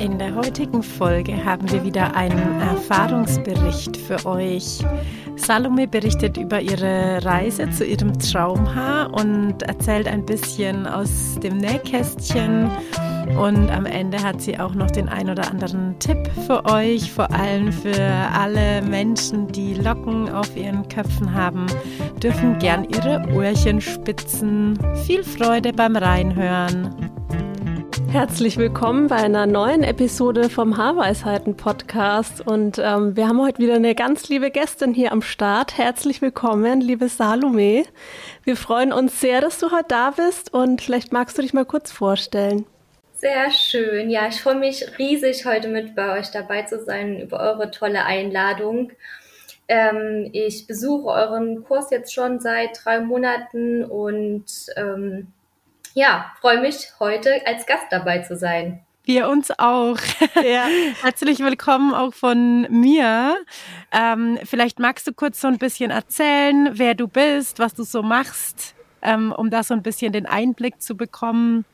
In der heutigen Folge haben wir wieder einen Erfahrungsbericht für euch. Salome berichtet über ihre Reise zu ihrem Traumhaar und erzählt ein bisschen aus dem Nähkästchen. Und am Ende hat sie auch noch den ein oder anderen Tipp für euch, vor allem für alle Menschen, die Locken auf ihren Köpfen haben, dürfen gern ihre Ohrchen spitzen. Viel Freude beim Reinhören. Herzlich willkommen bei einer neuen Episode vom Haarweisheiten Podcast. Und ähm, wir haben heute wieder eine ganz liebe Gästin hier am Start. Herzlich willkommen, liebe Salome. Wir freuen uns sehr, dass du heute da bist und vielleicht magst du dich mal kurz vorstellen. Sehr schön. Ja, ich freue mich riesig, heute mit bei euch dabei zu sein über eure tolle Einladung. Ähm, ich besuche euren Kurs jetzt schon seit drei Monaten und ähm, ja, freue mich heute als Gast dabei zu sein. Wir uns auch. Ja. Herzlich willkommen auch von mir. Ähm, vielleicht magst du kurz so ein bisschen erzählen, wer du bist, was du so machst, ähm, um da so ein bisschen den Einblick zu bekommen,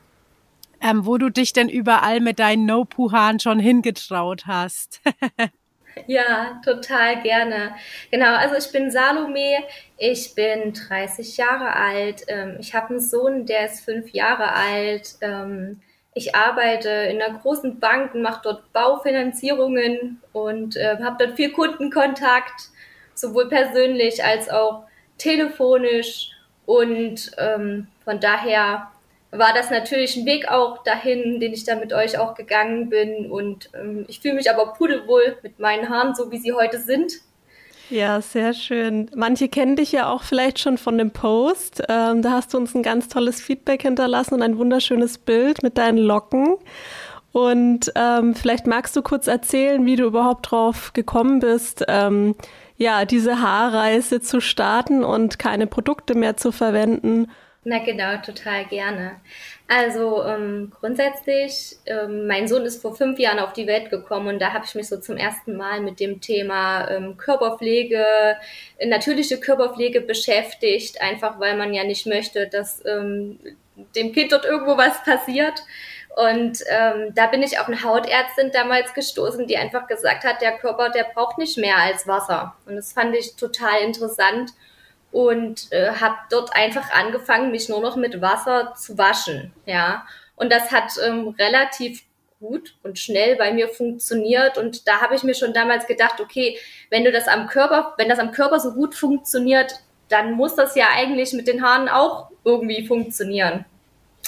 ähm, wo du dich denn überall mit deinen No-Puhan schon hingetraut hast. Ja, total gerne. Genau, also ich bin Salome, ich bin 30 Jahre alt, ähm, ich habe einen Sohn, der ist fünf Jahre alt. Ähm, ich arbeite in einer großen Bank und mache dort Baufinanzierungen und äh, habe dort viel Kundenkontakt, sowohl persönlich als auch telefonisch. Und ähm, von daher war das natürlich ein Weg auch dahin, den ich da mit euch auch gegangen bin. Und ähm, ich fühle mich aber pudelwohl mit meinen Haaren, so wie sie heute sind. Ja, sehr schön. Manche kennen dich ja auch vielleicht schon von dem Post. Ähm, da hast du uns ein ganz tolles Feedback hinterlassen und ein wunderschönes Bild mit deinen Locken. Und ähm, vielleicht magst du kurz erzählen, wie du überhaupt drauf gekommen bist, ähm, ja, diese Haarreise zu starten und keine Produkte mehr zu verwenden na genau, total gerne. Also ähm, grundsätzlich, ähm, mein Sohn ist vor fünf Jahren auf die Welt gekommen und da habe ich mich so zum ersten Mal mit dem Thema ähm, Körperpflege, natürliche Körperpflege beschäftigt, einfach weil man ja nicht möchte, dass ähm, dem Kind dort irgendwo was passiert. Und ähm, da bin ich auf eine Hautärztin damals gestoßen, die einfach gesagt hat, der Körper, der braucht nicht mehr als Wasser. Und das fand ich total interessant und äh, habe dort einfach angefangen, mich nur noch mit Wasser zu waschen. Ja, und das hat ähm, relativ gut und schnell bei mir funktioniert und da habe ich mir schon damals gedacht, okay, wenn du das am Körper, wenn das am Körper so gut funktioniert, dann muss das ja eigentlich mit den Haaren auch irgendwie funktionieren.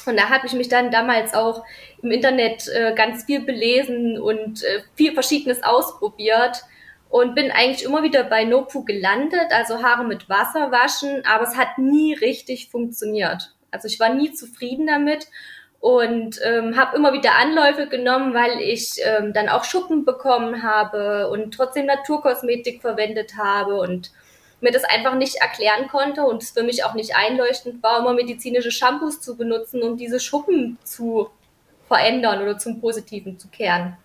Und da habe ich mich dann damals auch im Internet äh, ganz viel belesen und äh, viel Verschiedenes ausprobiert und bin eigentlich immer wieder bei Nopu gelandet, also Haare mit Wasser waschen, aber es hat nie richtig funktioniert. Also ich war nie zufrieden damit und ähm, habe immer wieder Anläufe genommen, weil ich ähm, dann auch Schuppen bekommen habe und trotzdem Naturkosmetik verwendet habe und mir das einfach nicht erklären konnte und es für mich auch nicht einleuchtend war, immer medizinische Shampoos zu benutzen, um diese Schuppen zu verändern oder zum Positiven zu kehren.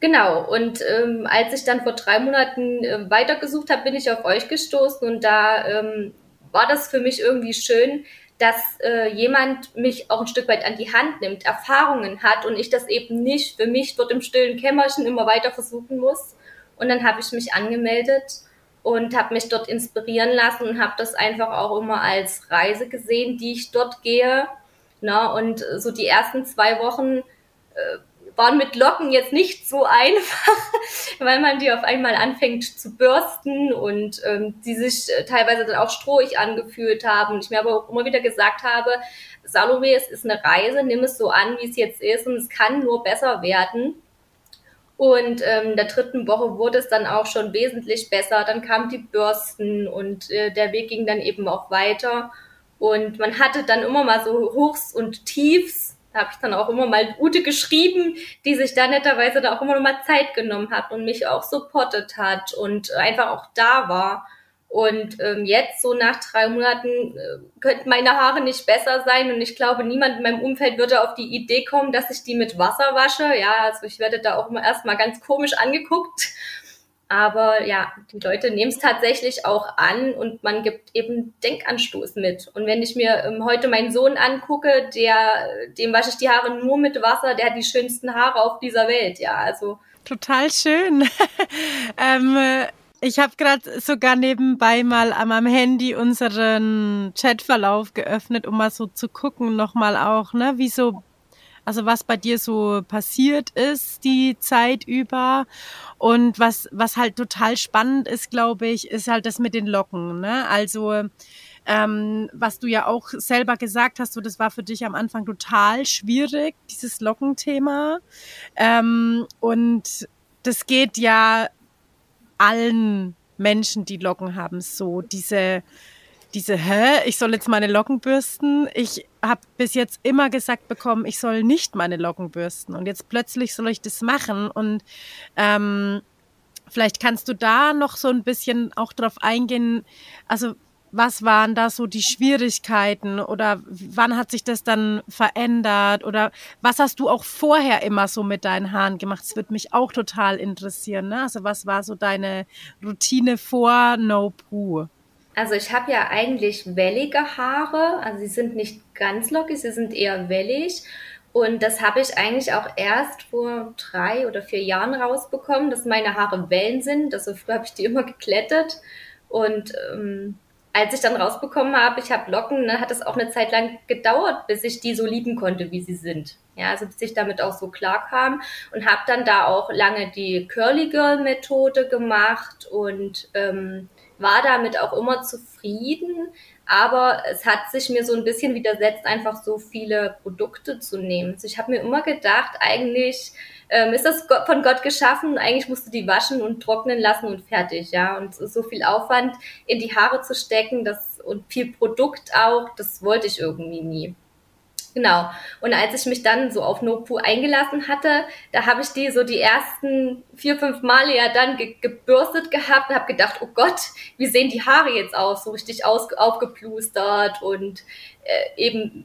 Genau, und ähm, als ich dann vor drei Monaten äh, weitergesucht habe, bin ich auf euch gestoßen und da ähm, war das für mich irgendwie schön, dass äh, jemand mich auch ein Stück weit an die Hand nimmt, Erfahrungen hat und ich das eben nicht für mich dort im stillen Kämmerchen immer weiter versuchen muss. Und dann habe ich mich angemeldet und habe mich dort inspirieren lassen und habe das einfach auch immer als Reise gesehen, die ich dort gehe. Na, und so die ersten zwei Wochen äh, waren mit Locken jetzt nicht so einfach, weil man die auf einmal anfängt zu bürsten und ähm, die sich äh, teilweise dann auch strohig angefühlt haben. Ich mir aber auch immer wieder gesagt habe, Salome, es ist eine Reise, nimm es so an, wie es jetzt ist und es kann nur besser werden. Und ähm, der dritten Woche wurde es dann auch schon wesentlich besser. Dann kamen die Bürsten und äh, der Weg ging dann eben auch weiter. Und man hatte dann immer mal so Hochs und Tiefs Da habe ich dann auch immer mal Ute geschrieben, die sich da netterweise da auch immer noch mal Zeit genommen hat und mich auch supportet hat und einfach auch da war. Und ähm, jetzt, so nach drei Monaten, äh, könnten meine Haare nicht besser sein. Und ich glaube, niemand in meinem Umfeld würde auf die Idee kommen, dass ich die mit Wasser wasche. Ja, also ich werde da auch immer erstmal ganz komisch angeguckt. Aber ja, die Leute nehmen es tatsächlich auch an und man gibt eben Denkanstoß mit. Und wenn ich mir ähm, heute meinen Sohn angucke, der, dem wasche ich die Haare nur mit Wasser, der hat die schönsten Haare auf dieser Welt. Ja, also. Total schön. ähm, ich habe gerade sogar nebenbei mal an meinem Handy unseren Chatverlauf geöffnet, um mal so zu gucken, nochmal auch, ne, wie so, also was bei dir so passiert ist die Zeit über. Und was, was halt total spannend ist, glaube ich, ist halt das mit den Locken. Ne? Also ähm, was du ja auch selber gesagt hast, so das war für dich am Anfang total schwierig, dieses Lockenthema. Ähm, und das geht ja allen Menschen, die Locken haben, so diese diese, hä, ich soll jetzt meine Locken bürsten. Ich habe bis jetzt immer gesagt bekommen, ich soll nicht meine Locken bürsten. Und jetzt plötzlich soll ich das machen. Und ähm, vielleicht kannst du da noch so ein bisschen auch drauf eingehen. Also was waren da so die Schwierigkeiten oder wann hat sich das dann verändert oder was hast du auch vorher immer so mit deinen Haaren gemacht? Das würde mich auch total interessieren. Ne? Also was war so deine Routine vor No Poo? Also ich habe ja eigentlich wellige Haare, also sie sind nicht ganz lockig, sie sind eher wellig. Und das habe ich eigentlich auch erst vor drei oder vier Jahren rausbekommen, dass meine Haare Wellen sind. Also früher habe ich die immer geklettet und ähm, als ich dann rausbekommen habe, ich habe Locken, ne, hat es auch eine Zeit lang gedauert, bis ich die so lieben konnte, wie sie sind. Ja, also bis ich damit auch so klar kam und habe dann da auch lange die Curly Girl Methode gemacht und ähm, war damit auch immer zufrieden. Aber es hat sich mir so ein bisschen widersetzt, einfach so viele Produkte zu nehmen. Also ich habe mir immer gedacht, eigentlich ähm, ist das von Gott geschaffen. Eigentlich musst du die waschen und trocknen lassen und fertig, ja. Und so viel Aufwand in die Haare zu stecken, das und viel Produkt auch, das wollte ich irgendwie nie. Genau. Und als ich mich dann so auf Nopu eingelassen hatte, da habe ich die so die ersten vier, fünf Male ja dann ge gebürstet gehabt und habe gedacht, oh Gott, wie sehen die Haare jetzt aus? So richtig aus aufgeplustert und äh, eben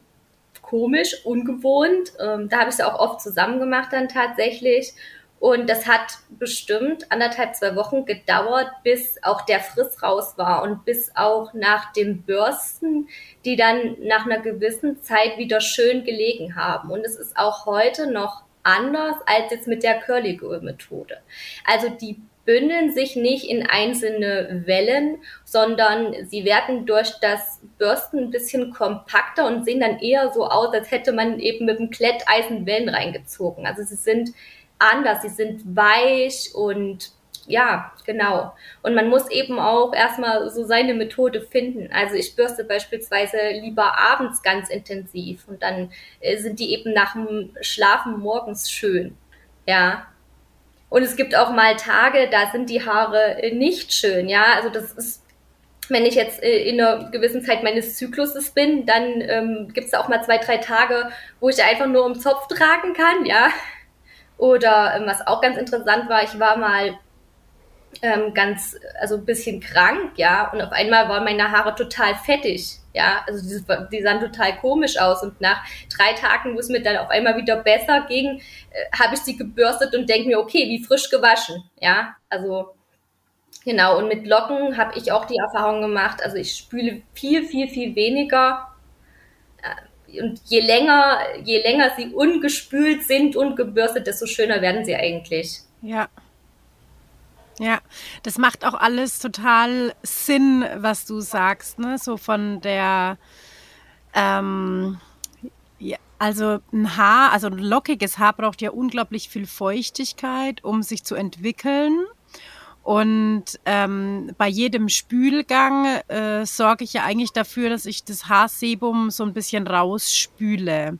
komisch, ungewohnt. Ähm, da habe ich es auch oft zusammen gemacht dann tatsächlich. Und das hat bestimmt anderthalb, zwei Wochen gedauert, bis auch der Friss raus war und bis auch nach dem Bürsten, die dann nach einer gewissen Zeit wieder schön gelegen haben. Und es ist auch heute noch anders als jetzt mit der Curly Girl Methode. Also die bündeln sich nicht in einzelne Wellen, sondern sie werden durch das Bürsten ein bisschen kompakter und sehen dann eher so aus, als hätte man eben mit dem Kletteisen Wellen reingezogen. Also sie sind anders, sie sind weich und ja, genau. Und man muss eben auch erstmal so seine Methode finden. Also ich bürste beispielsweise lieber abends ganz intensiv und dann äh, sind die eben nach dem Schlafen morgens schön. Ja, und es gibt auch mal Tage, da sind die Haare äh, nicht schön, ja. Also das ist, wenn ich jetzt äh, in einer gewissen Zeit meines Zykluses bin, dann ähm, gibt es auch mal zwei, drei Tage, wo ich einfach nur um Zopf tragen kann, ja. Oder ähm, was auch ganz interessant war, ich war mal ähm, ganz, also ein bisschen krank, ja, und auf einmal waren meine Haare total fettig, ja, also die, die sahen total komisch aus und nach drei Tagen, wo es mir dann auf einmal wieder besser ging, äh, habe ich sie gebürstet und denke mir, okay, wie frisch gewaschen, ja, also genau, und mit Locken habe ich auch die Erfahrung gemacht, also ich spüle viel, viel, viel weniger, und je länger, je länger sie ungespült sind und gebürstet, desto schöner werden sie eigentlich. Ja. Ja, das macht auch alles total Sinn, was du sagst, ne? So von der, ähm, ja, also ein Haar, also ein lockiges Haar braucht ja unglaublich viel Feuchtigkeit, um sich zu entwickeln. Und ähm, bei jedem Spülgang äh, sorge ich ja eigentlich dafür, dass ich das Haarsebum so ein bisschen rausspüle.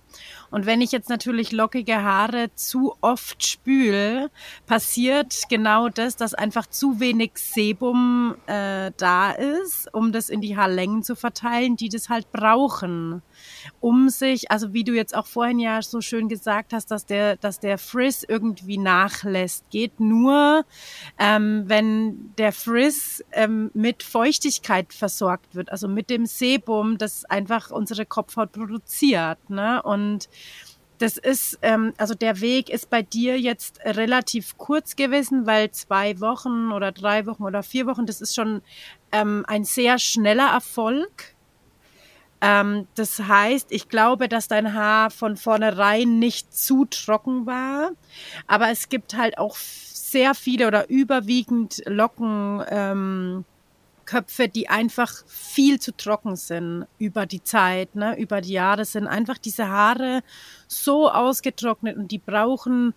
Und wenn ich jetzt natürlich lockige Haare zu oft spül, passiert genau das, dass einfach zu wenig Sebum äh, da ist, um das in die Haarlängen zu verteilen, die das halt brauchen. Um sich, also wie du jetzt auch vorhin ja so schön gesagt hast, dass der, dass der Frizz irgendwie nachlässt, geht nur, ähm, wenn der Frizz ähm, mit Feuchtigkeit versorgt wird, also mit dem Sebum, das einfach unsere Kopfhaut produziert. Ne? Und das ist, ähm, also der Weg ist bei dir jetzt relativ kurz gewesen, weil zwei Wochen oder drei Wochen oder vier Wochen, das ist schon ähm, ein sehr schneller Erfolg. Ähm, das heißt, ich glaube, dass dein Haar von vornherein nicht zu trocken war, aber es gibt halt auch sehr viele oder überwiegend Locken. Ähm, Köpfe, die einfach viel zu trocken sind über die Zeit, ne, über die Jahre sind einfach diese Haare so ausgetrocknet und die brauchen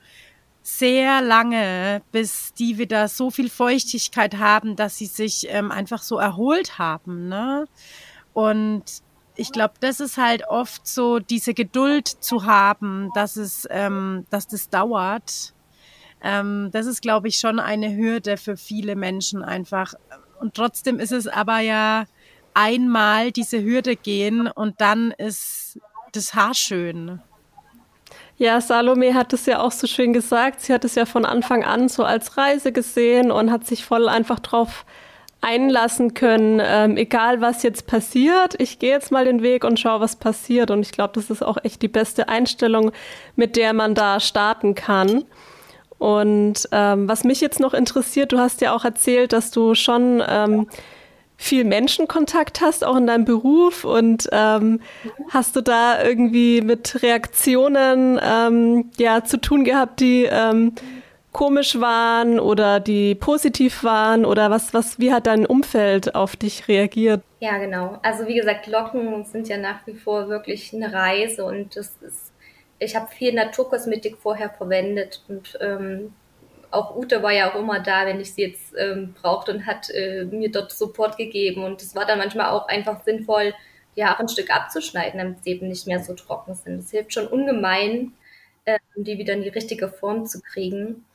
sehr lange, bis die wieder so viel Feuchtigkeit haben, dass sie sich ähm, einfach so erholt haben. Ne? Und ich glaube, das ist halt oft so, diese Geduld zu haben, dass es, ähm, dass das dauert. Ähm, das ist, glaube ich, schon eine Hürde für viele Menschen einfach. Und trotzdem ist es aber ja einmal diese Hürde gehen und dann ist das Haar schön. Ja, Salome hat es ja auch so schön gesagt. Sie hat es ja von Anfang an so als Reise gesehen und hat sich voll einfach drauf einlassen können, ähm, egal was jetzt passiert. Ich gehe jetzt mal den Weg und schaue, was passiert. Und ich glaube, das ist auch echt die beste Einstellung, mit der man da starten kann. Und ähm, was mich jetzt noch interessiert, du hast ja auch erzählt, dass du schon ähm, viel Menschenkontakt hast, auch in deinem Beruf. Und ähm, hast du da irgendwie mit Reaktionen ähm, ja, zu tun gehabt, die ähm, komisch waren oder die positiv waren? Oder was, was, wie hat dein Umfeld auf dich reagiert? Ja, genau. Also wie gesagt, Locken sind ja nach wie vor wirklich eine Reise und das ist ich habe viel Naturkosmetik vorher verwendet und ähm, auch Ute war ja auch immer da, wenn ich sie jetzt ähm, brauchte und hat äh, mir dort Support gegeben. Und es war dann manchmal auch einfach sinnvoll, die Haare ein Stück abzuschneiden, damit sie eben nicht mehr so trocken sind. Das hilft schon ungemein, äh, die wieder in die richtige Form zu kriegen.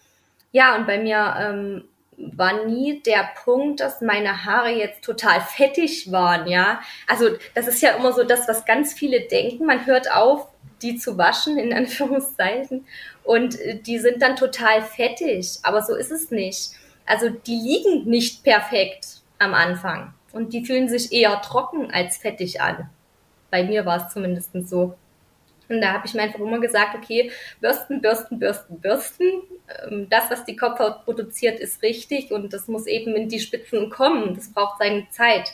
Ja, und bei mir ähm, war nie der Punkt, dass meine Haare jetzt total fettig waren, ja. Also das ist ja immer so das, was ganz viele denken. Man hört auf, die zu waschen, in Anführungszeichen. Und äh, die sind dann total fettig. Aber so ist es nicht. Also die liegen nicht perfekt am Anfang. Und die fühlen sich eher trocken als fettig an. Bei mir war es zumindest so. Und da habe ich mir einfach immer gesagt, okay, bürsten, bürsten, bürsten, bürsten. Ähm, das, was die Kopfhaut produziert, ist richtig und das muss eben in die Spitzen kommen. Das braucht seine Zeit.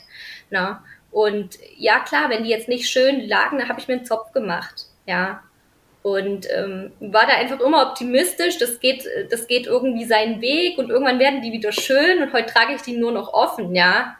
Na? Und ja, klar, wenn die jetzt nicht schön lagen, dann habe ich mir einen Zopf gemacht ja. Und ähm, war da einfach immer optimistisch, das geht, das geht irgendwie seinen Weg und irgendwann werden die wieder schön und heute trage ich die nur noch offen, ja.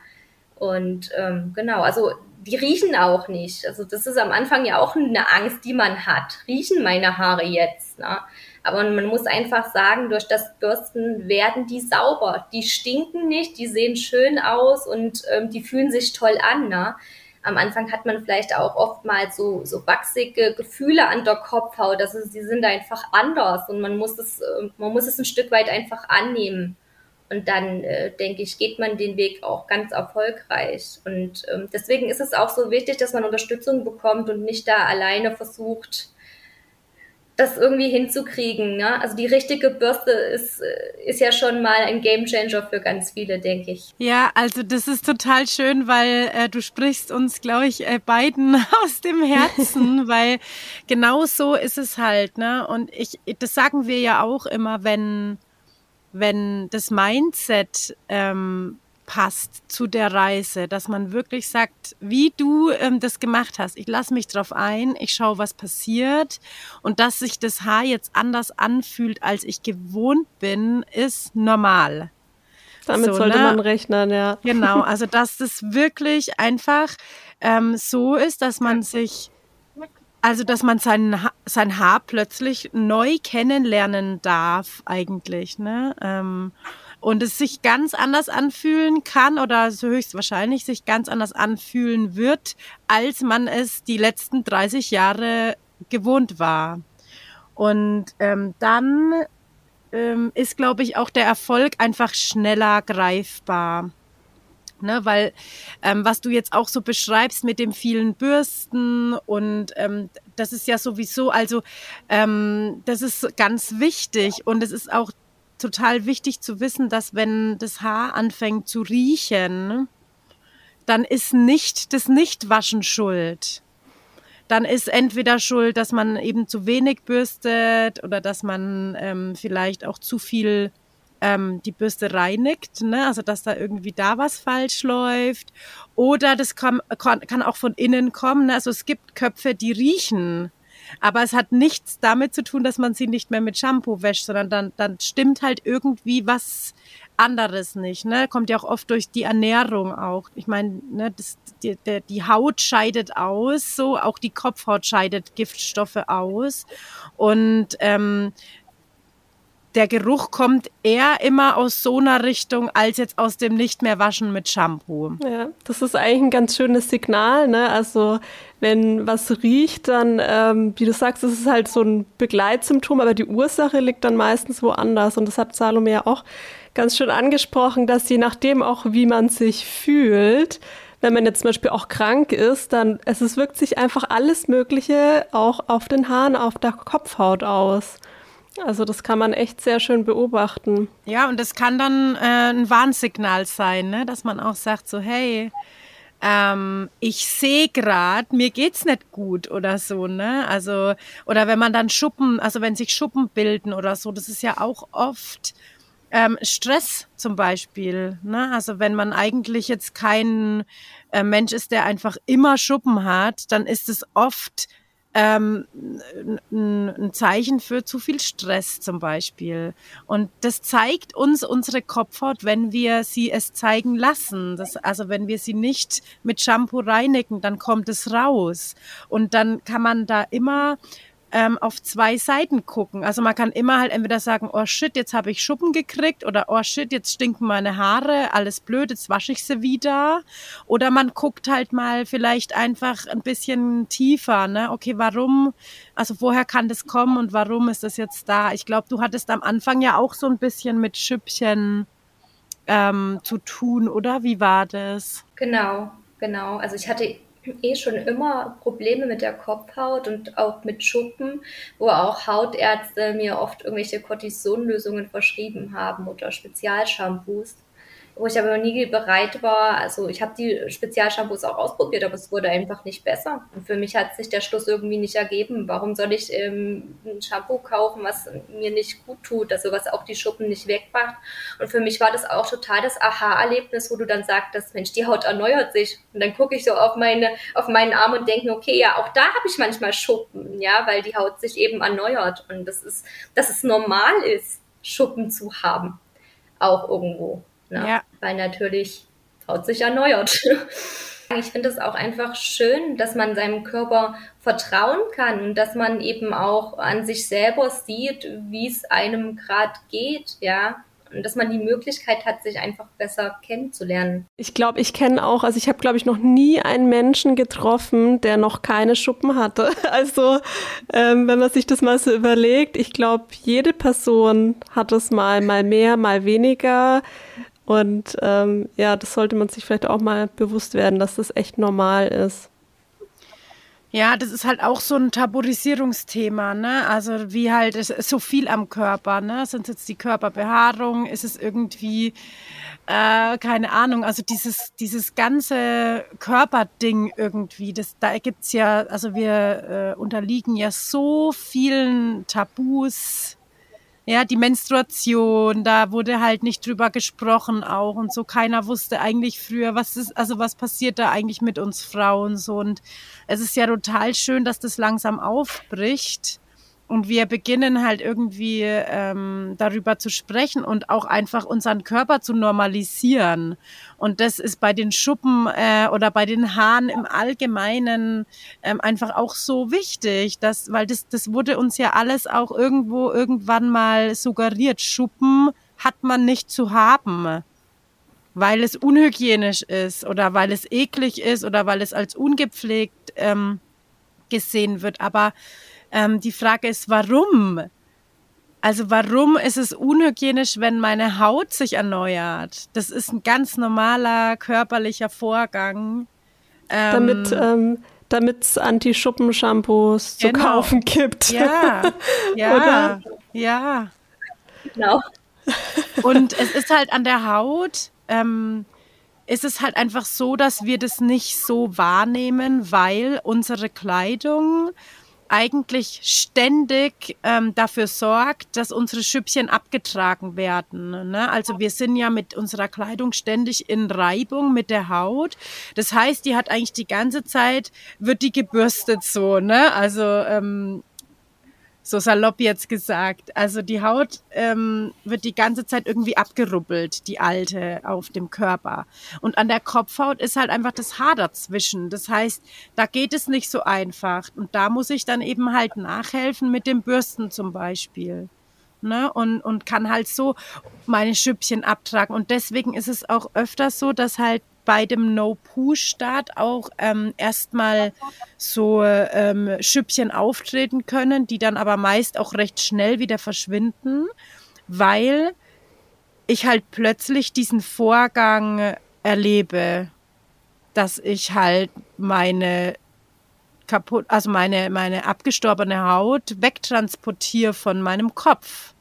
Und ähm, genau, also die riechen auch nicht. Also das ist am Anfang ja auch eine Angst, die man hat. Riechen meine Haare jetzt? Ne? Aber man muss einfach sagen, durch das Bürsten werden die sauber. Die stinken nicht, die sehen schön aus und ähm, die fühlen sich toll an. Ne? am Anfang hat man vielleicht auch oftmals so, so wachsige Gefühle an der Kopfhaut. Also sie sind einfach anders und man muss es, äh, man muss es ein Stück weit einfach annehmen. Und dann, äh, denke ich, geht man den Weg auch ganz erfolgreich. Und ähm, deswegen ist es auch so wichtig, dass man Unterstützung bekommt und nicht da alleine versucht, das irgendwie hinzukriegen. Ne? Also die richtige Bürste ist, ist ja schon mal ein Gamechanger für ganz viele, denke ich. Ja, also das ist total schön, weil äh, du sprichst uns, glaube ich, äh, beiden aus dem Herzen, weil genau so ist es halt. Ne? Und ich, das sagen wir ja auch immer, wenn, wenn das Mindset ähm, passt zu der Reise, dass man wirklich sagt, wie du ähm, das gemacht hast, ich lasse mich drauf ein, ich schaue, was passiert und dass sich das Haar jetzt anders anfühlt, als ich gewohnt bin, ist normal. Damit so, sollte ne? man rechnen, ja. Genau, also dass das wirklich einfach ähm, so ist, dass man sich also, dass man sein, sein Haar plötzlich neu kennenlernen darf, eigentlich, ne? Ähm, und es sich ganz anders anfühlen kann oder so höchstwahrscheinlich sich ganz anders anfühlen wird, als man es die letzten 30 Jahre gewohnt war. Und ähm, dann ähm, ist, glaube ich, auch der Erfolg einfach schneller greifbar. Ne, weil ähm, was du jetzt auch so beschreibst mit dem vielen Bürsten und ähm, das ist ja sowieso, also ähm, das ist ganz wichtig und es ist auch total wichtig zu wissen, dass wenn das Haar anfängt zu riechen, dann ist nicht das Nichtwaschen schuld. Dann ist entweder schuld, dass man eben zu wenig bürstet oder dass man ähm, vielleicht auch zu viel ähm, die Bürste reinigt, ne? also dass da irgendwie da was falsch läuft. Oder das kann, kann auch von innen kommen. Ne? Also es gibt Köpfe, die riechen. Aber es hat nichts damit zu tun, dass man sie nicht mehr mit Shampoo wäscht, sondern dann, dann stimmt halt irgendwie was anderes nicht. Ne? Kommt ja auch oft durch die Ernährung auch. Ich meine, ne, das, die, der, die Haut scheidet aus, so auch die Kopfhaut scheidet Giftstoffe aus. Und ähm, der Geruch kommt eher immer aus so einer Richtung als jetzt aus dem nicht mehr waschen mit Shampoo. Ja, das ist eigentlich ein ganz schönes Signal. Ne? Also wenn was riecht, dann, ähm, wie du sagst, ist halt so ein Begleitsymptom, aber die Ursache liegt dann meistens woanders. Und das hat Salome ja auch ganz schön angesprochen, dass je nachdem auch, wie man sich fühlt, wenn man jetzt zum Beispiel auch krank ist, dann es, es wirkt sich einfach alles Mögliche auch auf den Haaren, auf der Kopfhaut aus. Also das kann man echt sehr schön beobachten. Ja, und das kann dann äh, ein Warnsignal sein, ne? dass man auch sagt so, hey, ähm, ich sehe gerade, mir geht's nicht gut oder so, ne? Also oder wenn man dann Schuppen, also wenn sich Schuppen bilden oder so, das ist ja auch oft ähm, Stress zum Beispiel. Ne? Also wenn man eigentlich jetzt kein äh, Mensch ist, der einfach immer Schuppen hat, dann ist es oft ähm, ein Zeichen für zu viel Stress zum Beispiel. Und das zeigt uns unsere Kopfhaut, wenn wir sie es zeigen lassen. Das, also wenn wir sie nicht mit Shampoo reinigen, dann kommt es raus. Und dann kann man da immer ähm, auf zwei Seiten gucken. Also man kann immer halt entweder sagen, oh shit, jetzt habe ich Schuppen gekriegt oder oh shit, jetzt stinken meine Haare, alles blöd, jetzt wasche ich sie wieder. Oder man guckt halt mal vielleicht einfach ein bisschen tiefer, ne? Okay, warum, also woher kann das kommen und warum ist das jetzt da? Ich glaube, du hattest am Anfang ja auch so ein bisschen mit Schüppchen ähm, zu tun, oder? Wie war das? Genau, genau. Also ich hatte eh schon immer Probleme mit der Kopfhaut und auch mit Schuppen, wo auch Hautärzte mir oft irgendwelche Cortisonlösungen verschrieben haben oder Spezialshampoos wo ich aber nie bereit war. Also ich habe die Spezialshampoos auch ausprobiert, aber es wurde einfach nicht besser. Und für mich hat sich der Schluss irgendwie nicht ergeben. Warum soll ich ähm, ein Shampoo kaufen, was mir nicht gut tut, also was auch die Schuppen nicht wegmacht? Und für mich war das auch total das Aha-Erlebnis, wo du dann sagtest, Mensch, die Haut erneuert sich. Und dann gucke ich so auf meine, auf meinen Arm und denke, okay, ja, auch da habe ich manchmal Schuppen, ja, weil die Haut sich eben erneuert. Und das ist, dass es normal ist, Schuppen zu haben. Auch irgendwo. Ne? Ja. Weil natürlich Haut sich erneuert. Ich finde es auch einfach schön, dass man seinem Körper vertrauen kann und dass man eben auch an sich selber sieht, wie es einem gerade geht, ja und dass man die Möglichkeit hat, sich einfach besser kennenzulernen. Ich glaube, ich kenne auch, also ich habe, glaube ich, noch nie einen Menschen getroffen, der noch keine Schuppen hatte. Also ähm, wenn man sich das mal so überlegt, ich glaube, jede Person hat es mal, mal mehr, mal weniger. Und ähm, ja, das sollte man sich vielleicht auch mal bewusst werden, dass das echt normal ist. Ja, das ist halt auch so ein Tabuisierungsthema, ne? Also wie halt es ist so viel am Körper, ne? Sind es jetzt die Körperbehaarung? Ist es irgendwie äh, keine Ahnung? Also dieses dieses ganze Körperding irgendwie, das da gibt's ja, also wir äh, unterliegen ja so vielen Tabus ja, die Menstruation, da wurde halt nicht drüber gesprochen auch und so. Keiner wusste eigentlich früher, was ist, also was passiert da eigentlich mit uns Frauen so. Und es ist ja total schön, dass das langsam aufbricht und wir beginnen halt irgendwie ähm, darüber zu sprechen und auch einfach unseren Körper zu normalisieren. Und das ist bei den Schuppen äh, oder bei den Haaren im Allgemeinen ähm, einfach auch so wichtig, dass, weil das, das wurde uns ja alles auch irgendwo irgendwann mal suggeriert. Schuppen hat man nicht zu haben weil es unhygienisch ist oder weil es eklig ist oder weil es als ungepflegt ähm, gesehen wird. Aber ähm, die Frage ist, warum? Also warum ist es unhygienisch, wenn meine Haut sich erneuert? Das ist ein ganz normaler körperlicher Vorgang. Ähm, damit ähm, damit es Anti-Schuppen-Shampoos genau. zu kaufen gibt. Ja, ja, ja. Genau. Und es ist halt an der Haut, ähm, ist es halt einfach so, dass wir das nicht so wahrnehmen, weil unsere Kleidung eigentlich ständig ähm, dafür sorgt, dass unsere Schüppchen abgetragen werden. Ne? Also wir sind ja mit unserer Kleidung ständig in Reibung mit der Haut. Das heißt, die hat eigentlich die ganze Zeit, wird die gebürstet so. Ne? Also ähm, so salopp jetzt gesagt. Also die Haut ähm, wird die ganze Zeit irgendwie abgerubbelt, die alte auf dem Körper. Und an der Kopfhaut ist halt einfach das Haar dazwischen. Das heißt, da geht es nicht so einfach. Und da muss ich dann eben halt nachhelfen mit dem Bürsten zum Beispiel. Ne? Und, und kann halt so meine Schüppchen abtragen. Und deswegen ist es auch öfters so, dass halt bei dem No-Poo-Start auch ähm, erstmal so ähm, Schüppchen auftreten können, die dann aber meist auch recht schnell wieder verschwinden, weil ich halt plötzlich diesen Vorgang erlebe, dass ich halt meine kaputt, also meine, meine abgestorbene Haut wegtransportiere von meinem Kopf.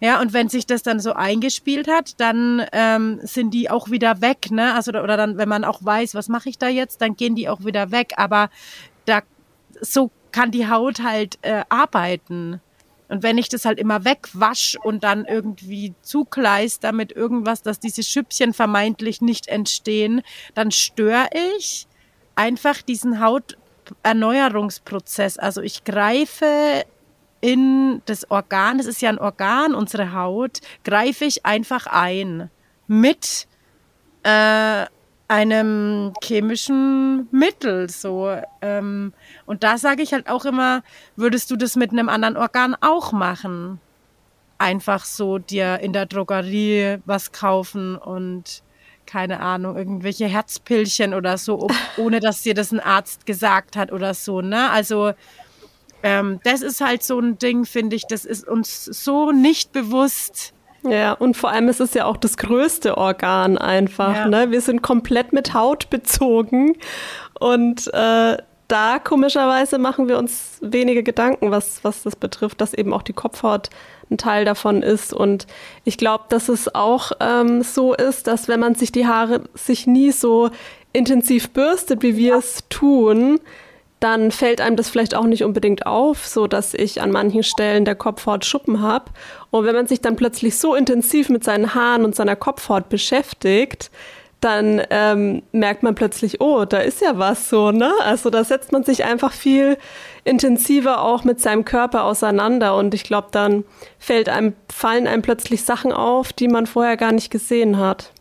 Ja, und wenn sich das dann so eingespielt hat, dann ähm, sind die auch wieder weg, ne? Also oder dann, wenn man auch weiß, was mache ich da jetzt, dann gehen die auch wieder weg. Aber da so kann die Haut halt äh, arbeiten. Und wenn ich das halt immer wegwasch und dann irgendwie zukleist damit irgendwas, dass diese Schüppchen vermeintlich nicht entstehen, dann störe ich einfach diesen Hauterneuerungsprozess. Also ich greife in das Organ, das ist ja ein Organ, unsere Haut, greife ich einfach ein mit äh, einem chemischen Mittel so ähm, und da sage ich halt auch immer würdest du das mit einem anderen Organ auch machen? Einfach so dir in der Drogerie was kaufen und keine Ahnung irgendwelche Herzpillchen oder so ohne dass dir das ein Arzt gesagt hat oder so ne? Also ähm, das ist halt so ein Ding, finde ich, das ist uns so nicht bewusst. Ja, und vor allem ist es ja auch das größte Organ einfach. Ja. Ne? Wir sind komplett mit Haut bezogen und äh, da komischerweise machen wir uns wenige Gedanken, was, was das betrifft, dass eben auch die Kopfhaut ein Teil davon ist. Und ich glaube, dass es auch ähm, so ist, dass wenn man sich die Haare sich nie so intensiv bürstet, wie wir es tun, dann fällt einem das vielleicht auch nicht unbedingt auf, so dass ich an manchen Stellen der Kopfhaut Schuppen habe. Und wenn man sich dann plötzlich so intensiv mit seinen Haaren und seiner Kopfhaut beschäftigt, dann ähm, merkt man plötzlich, oh, da ist ja was so, ne? Also da setzt man sich einfach viel intensiver auch mit seinem Körper auseinander und ich glaube, dann fällt einem, fallen einem plötzlich Sachen auf, die man vorher gar nicht gesehen hat.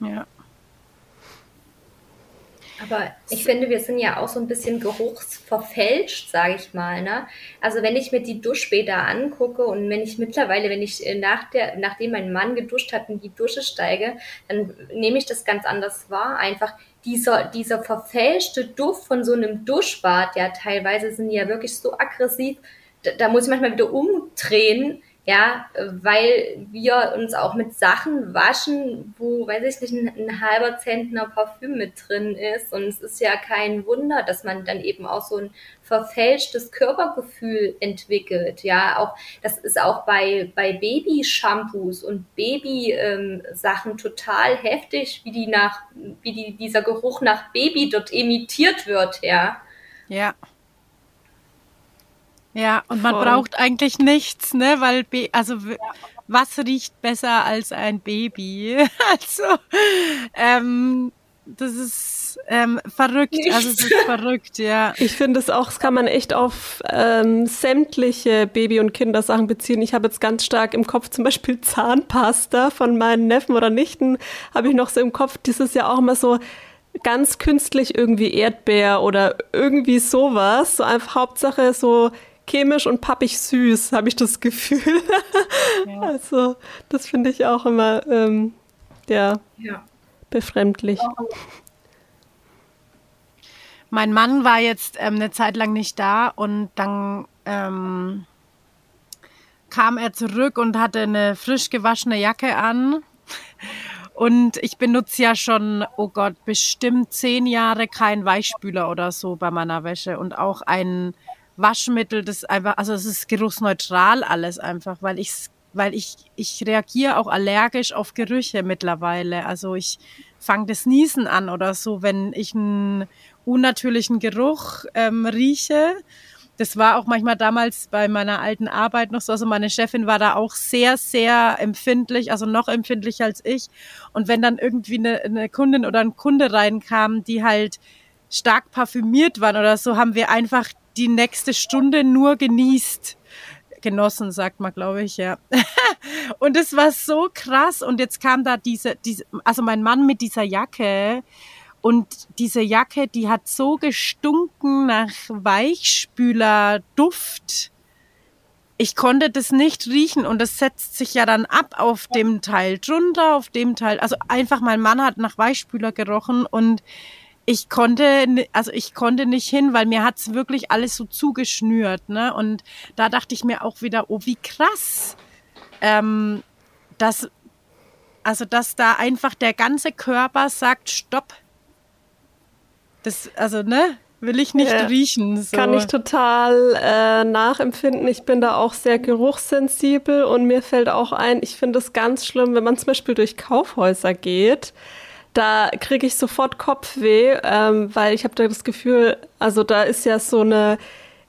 Ja. Aber ich finde, wir sind ja auch so ein bisschen geruchsverfälscht, sage ich mal. Ne? Also wenn ich mir die Duschbäder angucke und wenn ich mittlerweile, wenn ich äh, nach der, nachdem mein Mann geduscht hat, in die Dusche steige, dann nehme ich das ganz anders wahr. Einfach dieser, dieser verfälschte Duft von so einem Duschbad, ja, teilweise sind die ja wirklich so aggressiv, da, da muss ich manchmal wieder umdrehen, ja, weil wir uns auch mit Sachen waschen, wo, weiß ich nicht, ein, ein, halber Zentner Parfüm mit drin ist. Und es ist ja kein Wunder, dass man dann eben auch so ein verfälschtes Körpergefühl entwickelt. Ja, auch, das ist auch bei, bei Baby-Shampoos und Baby-Sachen ähm, total heftig, wie die nach, wie die, dieser Geruch nach Baby dort emittiert wird, ja. Ja. Ja, und man Voll. braucht eigentlich nichts, ne? Weil, also, was riecht besser als ein Baby? Also, ähm, das ist ähm, verrückt. Nichts. Also, es ist verrückt, ja. Ich finde es auch, das kann man echt auf ähm, sämtliche Baby- und Kindersachen beziehen. Ich habe jetzt ganz stark im Kopf zum Beispiel Zahnpasta von meinen Neffen oder Nichten, habe ich noch so im Kopf. Dieses Jahr auch immer so, ganz künstlich irgendwie Erdbeer oder irgendwie sowas. So einfach Hauptsache so chemisch und pappig süß, habe ich das Gefühl. Ja. Also, das finde ich auch immer ähm, ja, ja, befremdlich. Mein Mann war jetzt ähm, eine Zeit lang nicht da und dann ähm, kam er zurück und hatte eine frisch gewaschene Jacke an. Und ich benutze ja schon, oh Gott, bestimmt zehn Jahre keinen Weichspüler oder so bei meiner Wäsche und auch ein Waschmittel, das einfach, also es ist geruchsneutral alles einfach, weil ich, weil ich, ich reagiere auch allergisch auf Gerüche mittlerweile. Also ich fange das Niesen an oder so, wenn ich einen unnatürlichen Geruch ähm, rieche das war auch manchmal damals bei meiner alten Arbeit noch so. Also meine Chefin war da auch sehr, sehr empfindlich, also noch empfindlicher als ich. Und wenn dann irgendwie eine, eine Kundin oder ein Kunde reinkam, die halt stark parfümiert waren oder so, haben wir einfach die nächste Stunde nur genießt. Genossen, sagt man, glaube ich, ja. und es war so krass. Und jetzt kam da diese, diese, also mein Mann mit dieser Jacke, und diese Jacke, die hat so gestunken nach Weichspüler-Duft. Ich konnte das nicht riechen und das setzt sich ja dann ab auf dem Teil drunter, auf dem Teil. Also einfach mein Mann hat nach Weichspüler gerochen und ich konnte, also ich konnte nicht hin, weil mir hat's wirklich alles so zugeschnürt, ne? Und da dachte ich mir auch wieder, oh wie krass, ähm, dass also dass da einfach der ganze Körper sagt, stopp, das, also, ne? Will ich nicht ja, riechen. So. Kann ich total äh, nachempfinden. Ich bin da auch sehr geruchssensibel und mir fällt auch ein, ich finde es ganz schlimm, wenn man zum Beispiel durch Kaufhäuser geht. Da kriege ich sofort Kopfweh, ähm, weil ich habe da das Gefühl, also da ist ja so eine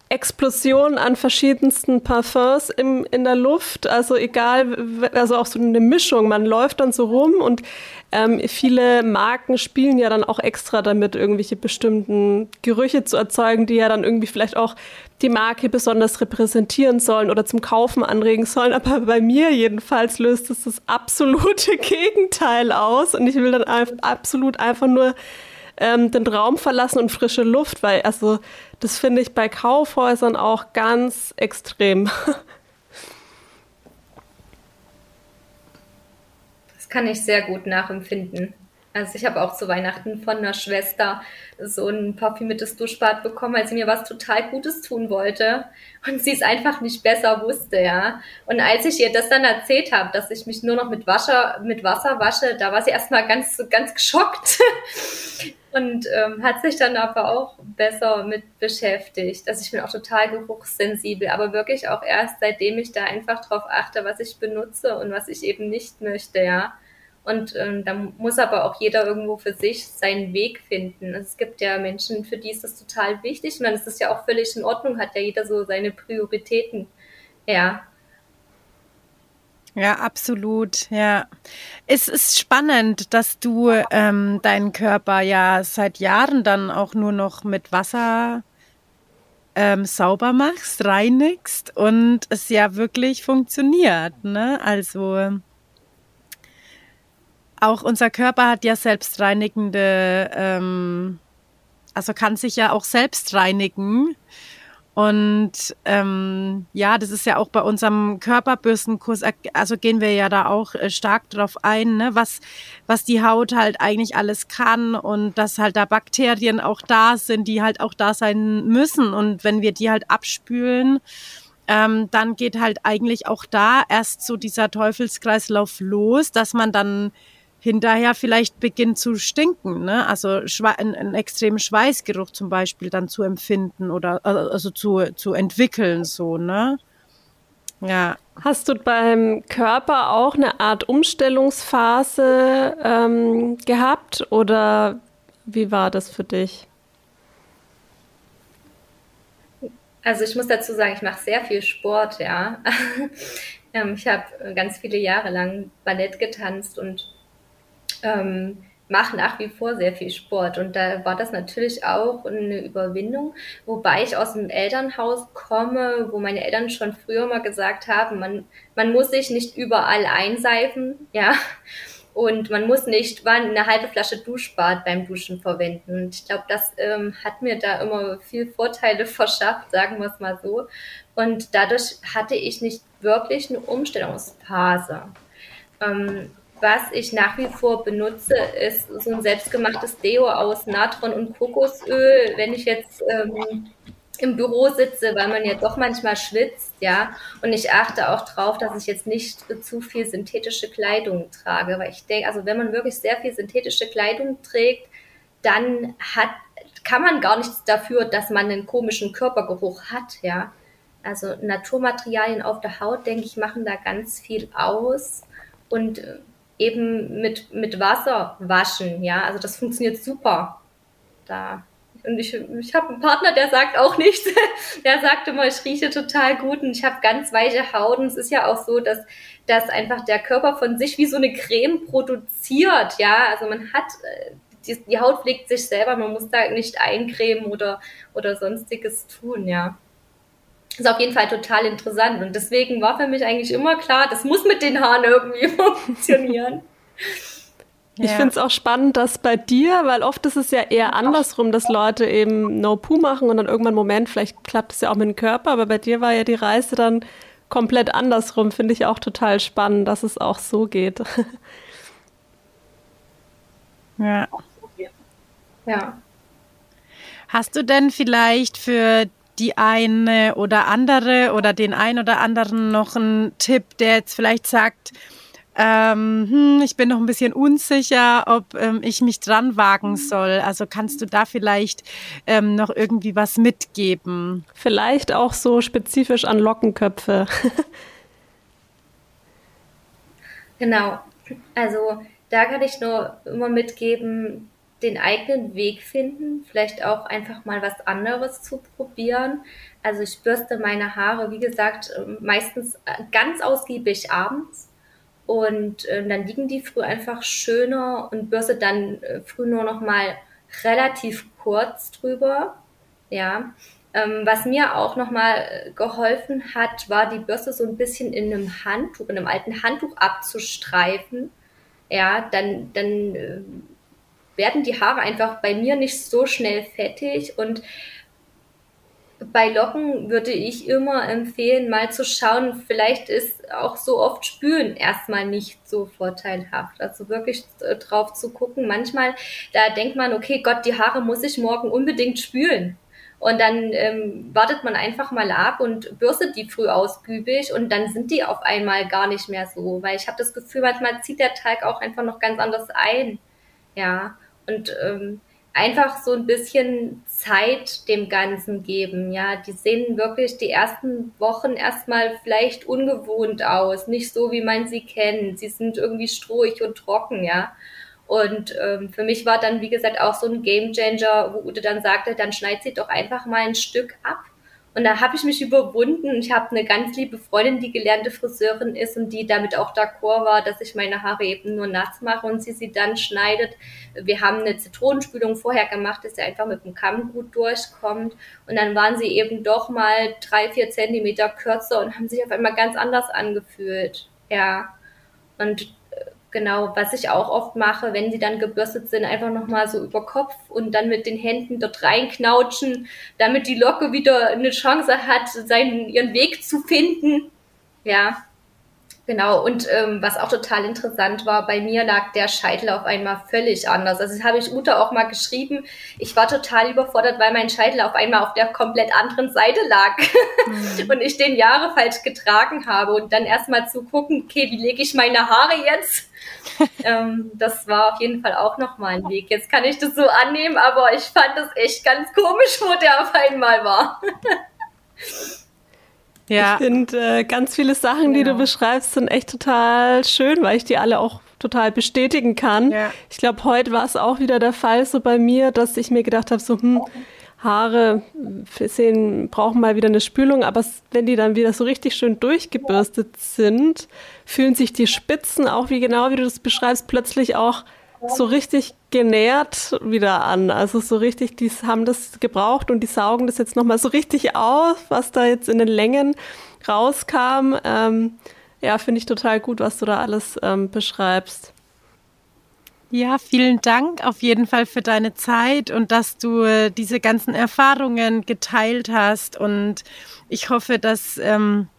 Explosion an verschiedensten Parfums im, in der Luft. Also egal, also auch so eine Mischung. Man läuft dann so rum und ähm, viele Marken spielen ja dann auch extra damit, irgendwelche bestimmten Gerüche zu erzeugen, die ja dann irgendwie vielleicht auch die Marke besonders repräsentieren sollen oder zum Kaufen anregen sollen. Aber bei mir jedenfalls löst es das absolute Gegenteil aus und ich will dann absolut einfach nur ähm, den Raum verlassen und frische Luft, weil also das finde ich bei Kaufhäusern auch ganz extrem. kann ich sehr gut nachempfinden. Also ich habe auch zu Weihnachten von einer Schwester so ein parfümiertes Duschbad bekommen, weil sie mir was total Gutes tun wollte und sie es einfach nicht besser wusste, ja. Und als ich ihr das dann erzählt habe, dass ich mich nur noch mit Wasser, mit Wasser wasche, da war sie erstmal ganz, ganz geschockt und ähm, hat sich dann aber auch besser mit beschäftigt. Also ich bin auch total geruchssensibel, aber wirklich auch erst seitdem ich da einfach drauf achte, was ich benutze und was ich eben nicht möchte, ja. Und ähm, da muss aber auch jeder irgendwo für sich seinen Weg finden. Also es gibt ja Menschen, für die ist das total wichtig. Und dann ist das ja auch völlig in Ordnung, hat ja jeder so seine Prioritäten. Ja. Ja, absolut. Ja, es ist spannend, dass du ähm, deinen Körper ja seit Jahren dann auch nur noch mit Wasser ähm, sauber machst, reinigst und es ja wirklich funktioniert. Ne? Also auch unser Körper hat ja selbstreinigende, ähm, also kann sich ja auch selbst reinigen. Und ähm, ja, das ist ja auch bei unserem Körperbürstenkurs, also gehen wir ja da auch äh, stark drauf ein, ne, was, was die Haut halt eigentlich alles kann und dass halt da Bakterien auch da sind, die halt auch da sein müssen. Und wenn wir die halt abspülen, ähm, dann geht halt eigentlich auch da erst so dieser Teufelskreislauf los, dass man dann hinterher vielleicht beginnt zu stinken, ne? Also einen, einen extremen Schweißgeruch zum Beispiel dann zu empfinden oder also zu, zu entwickeln, so, ne? Ja. Hast du beim Körper auch eine Art Umstellungsphase ähm, gehabt oder wie war das für dich? Also ich muss dazu sagen, ich mache sehr viel Sport, ja. Ähm, ich habe ganz viele Jahre lang Ballett getanzt und ähm, mache nach wie vor sehr viel Sport und da war das natürlich auch eine Überwindung, wobei ich aus dem Elternhaus komme, wo meine Eltern schon früher mal gesagt haben, man, man muss sich nicht überall einseifen, ja, und man muss nicht eine halbe Flasche Duschbad beim Duschen verwenden. Und ich glaube, das ähm, hat mir da immer viel Vorteile verschafft, sagen wir es mal so. Und dadurch hatte ich nicht wirklich eine Umstellungsphase. Ähm, was ich nach wie vor benutze, ist so ein selbstgemachtes Deo aus Natron und Kokosöl. Wenn ich jetzt ähm, im Büro sitze, weil man ja doch manchmal schwitzt, ja. Und ich achte auch drauf, dass ich jetzt nicht zu viel synthetische Kleidung trage, weil ich denke, also wenn man wirklich sehr viel synthetische Kleidung trägt, dann hat, kann man gar nichts dafür, dass man einen komischen Körpergeruch hat, ja. Also Naturmaterialien auf der Haut, denke ich, machen da ganz viel aus und äh, eben mit, mit Wasser waschen, ja. Also das funktioniert super. Da und ich, ich habe einen Partner, der sagt auch nichts. der sagt immer, ich rieche total gut und ich habe ganz weiche Haut. Und es ist ja auch so, dass, dass einfach der Körper von sich wie so eine Creme produziert. Ja, also man hat, äh, die, die Haut pflegt sich selber, man muss da nicht eincremen oder, oder sonstiges tun, ja. Ist auf jeden Fall total interessant. Und deswegen war für mich eigentlich immer klar, das muss mit den Haaren irgendwie funktionieren. Ich ja. finde es auch spannend, dass bei dir, weil oft ist es ja eher andersrum, dass Leute eben No-Poo machen und dann irgendwann Moment, vielleicht klappt es ja auch mit dem Körper, aber bei dir war ja die Reise dann komplett andersrum. Finde ich auch total spannend, dass es auch so geht. Ja. Ja. Hast du denn vielleicht für die eine oder andere oder den einen oder anderen noch einen Tipp, der jetzt vielleicht sagt, ähm, hm, ich bin noch ein bisschen unsicher, ob ähm, ich mich dran wagen soll. Also kannst du da vielleicht ähm, noch irgendwie was mitgeben? Vielleicht auch so spezifisch an Lockenköpfe. genau. Also da kann ich nur immer mitgeben, den eigenen Weg finden, vielleicht auch einfach mal was anderes zu probieren. Also ich bürste meine Haare, wie gesagt, meistens ganz ausgiebig abends und äh, dann liegen die früh einfach schöner und bürste dann äh, früh nur noch mal relativ kurz drüber. Ja. Ähm, was mir auch noch mal äh, geholfen hat, war die Bürste so ein bisschen in einem Handtuch, in einem alten Handtuch abzustreifen. Ja, dann, dann äh, werden die Haare einfach bei mir nicht so schnell fettig und bei Locken würde ich immer empfehlen, mal zu schauen, vielleicht ist auch so oft Spülen erstmal nicht so vorteilhaft. Also wirklich äh, drauf zu gucken. Manchmal, da denkt man, okay, Gott, die Haare muss ich morgen unbedingt spülen. Und dann ähm, wartet man einfach mal ab und bürstet die früh ausgiebig und dann sind die auf einmal gar nicht mehr so. Weil ich habe das Gefühl, manchmal zieht der Teig auch einfach noch ganz anders ein. Ja. Und ähm, einfach so ein bisschen Zeit dem Ganzen geben. Ja, die sehen wirklich die ersten Wochen erstmal vielleicht ungewohnt aus, nicht so wie man sie kennt. Sie sind irgendwie strohig und trocken, ja. Und ähm, für mich war dann, wie gesagt, auch so ein Game Changer, wo Ute dann sagte, dann schneid sie doch einfach mal ein Stück ab und da habe ich mich überwunden. Ich habe eine ganz liebe Freundin, die gelernte Friseurin ist und die damit auch d'accord war, dass ich meine Haare eben nur nass mache und sie sie dann schneidet. Wir haben eine Zitronenspülung vorher gemacht, dass sie einfach mit dem Kamm gut durchkommt. Und dann waren sie eben doch mal drei, vier Zentimeter kürzer und haben sich auf einmal ganz anders angefühlt. Ja. Und Genau, was ich auch oft mache, wenn sie dann gebürstet sind, einfach nochmal so über Kopf und dann mit den Händen dort reinknautschen, damit die Locke wieder eine Chance hat, seinen, ihren Weg zu finden. Ja, Genau, und ähm, was auch total interessant war, bei mir lag der Scheitel auf einmal völlig anders. Also das habe ich Ute auch mal geschrieben. Ich war total überfordert, weil mein Scheitel auf einmal auf der komplett anderen Seite lag mhm. und ich den Jahre falsch getragen habe. Und dann erstmal zu gucken, okay, wie lege ich meine Haare jetzt? ähm, das war auf jeden Fall auch nochmal ein Weg. Jetzt kann ich das so annehmen, aber ich fand das echt ganz komisch, wo der auf einmal war. Ja. Ich finde, äh, ganz viele Sachen, die du beschreibst, sind echt total schön, weil ich die alle auch total bestätigen kann. Ja. Ich glaube, heute war es auch wieder der Fall so bei mir, dass ich mir gedacht habe, so, hm, Haare sehen, brauchen mal wieder eine Spülung, aber wenn die dann wieder so richtig schön durchgebürstet sind, fühlen sich die Spitzen auch, wie genau wie du das beschreibst, plötzlich auch so richtig genährt wieder an. Also so richtig, die haben das gebraucht und die saugen das jetzt nochmal so richtig auf, was da jetzt in den Längen rauskam. Ähm, ja, finde ich total gut, was du da alles ähm, beschreibst. Ja, vielen Dank auf jeden Fall für deine Zeit und dass du äh, diese ganzen Erfahrungen geteilt hast. Und ich hoffe, dass ähm,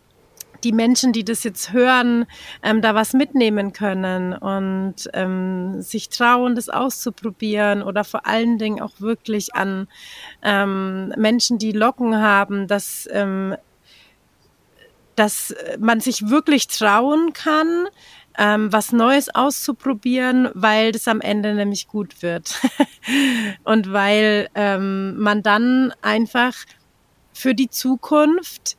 die Menschen, die das jetzt hören, ähm, da was mitnehmen können und ähm, sich trauen, das auszuprobieren oder vor allen Dingen auch wirklich an ähm, Menschen, die Locken haben, dass, ähm, dass man sich wirklich trauen kann, ähm, was Neues auszuprobieren, weil das am Ende nämlich gut wird. und weil ähm, man dann einfach für die Zukunft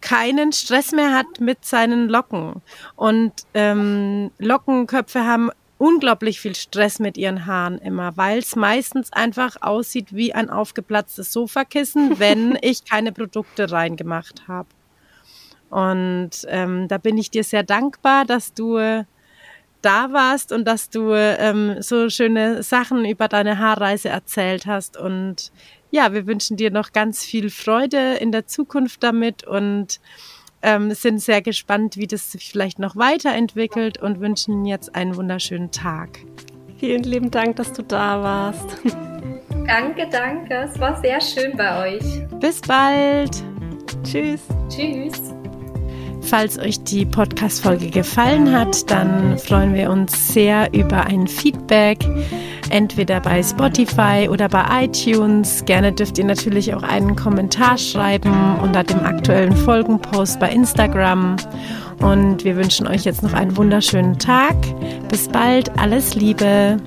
keinen Stress mehr hat mit seinen Locken. Und ähm, Lockenköpfe haben unglaublich viel Stress mit ihren Haaren immer, weil es meistens einfach aussieht wie ein aufgeplatztes Sofakissen, wenn ich keine Produkte reingemacht habe. Und ähm, da bin ich dir sehr dankbar, dass du da warst und dass du ähm, so schöne Sachen über deine Haarreise erzählt hast. Und ja, wir wünschen dir noch ganz viel Freude in der Zukunft damit und ähm, sind sehr gespannt, wie das sich vielleicht noch weiterentwickelt und wünschen jetzt einen wunderschönen Tag. Vielen lieben Dank, dass du da warst. Danke, danke. Es war sehr schön bei euch. Bis bald. Tschüss. Tschüss. Falls euch die Podcast-Folge gefallen hat, dann freuen wir uns sehr über ein Feedback, entweder bei Spotify oder bei iTunes. Gerne dürft ihr natürlich auch einen Kommentar schreiben unter dem aktuellen Folgenpost bei Instagram. Und wir wünschen euch jetzt noch einen wunderschönen Tag. Bis bald, alles Liebe.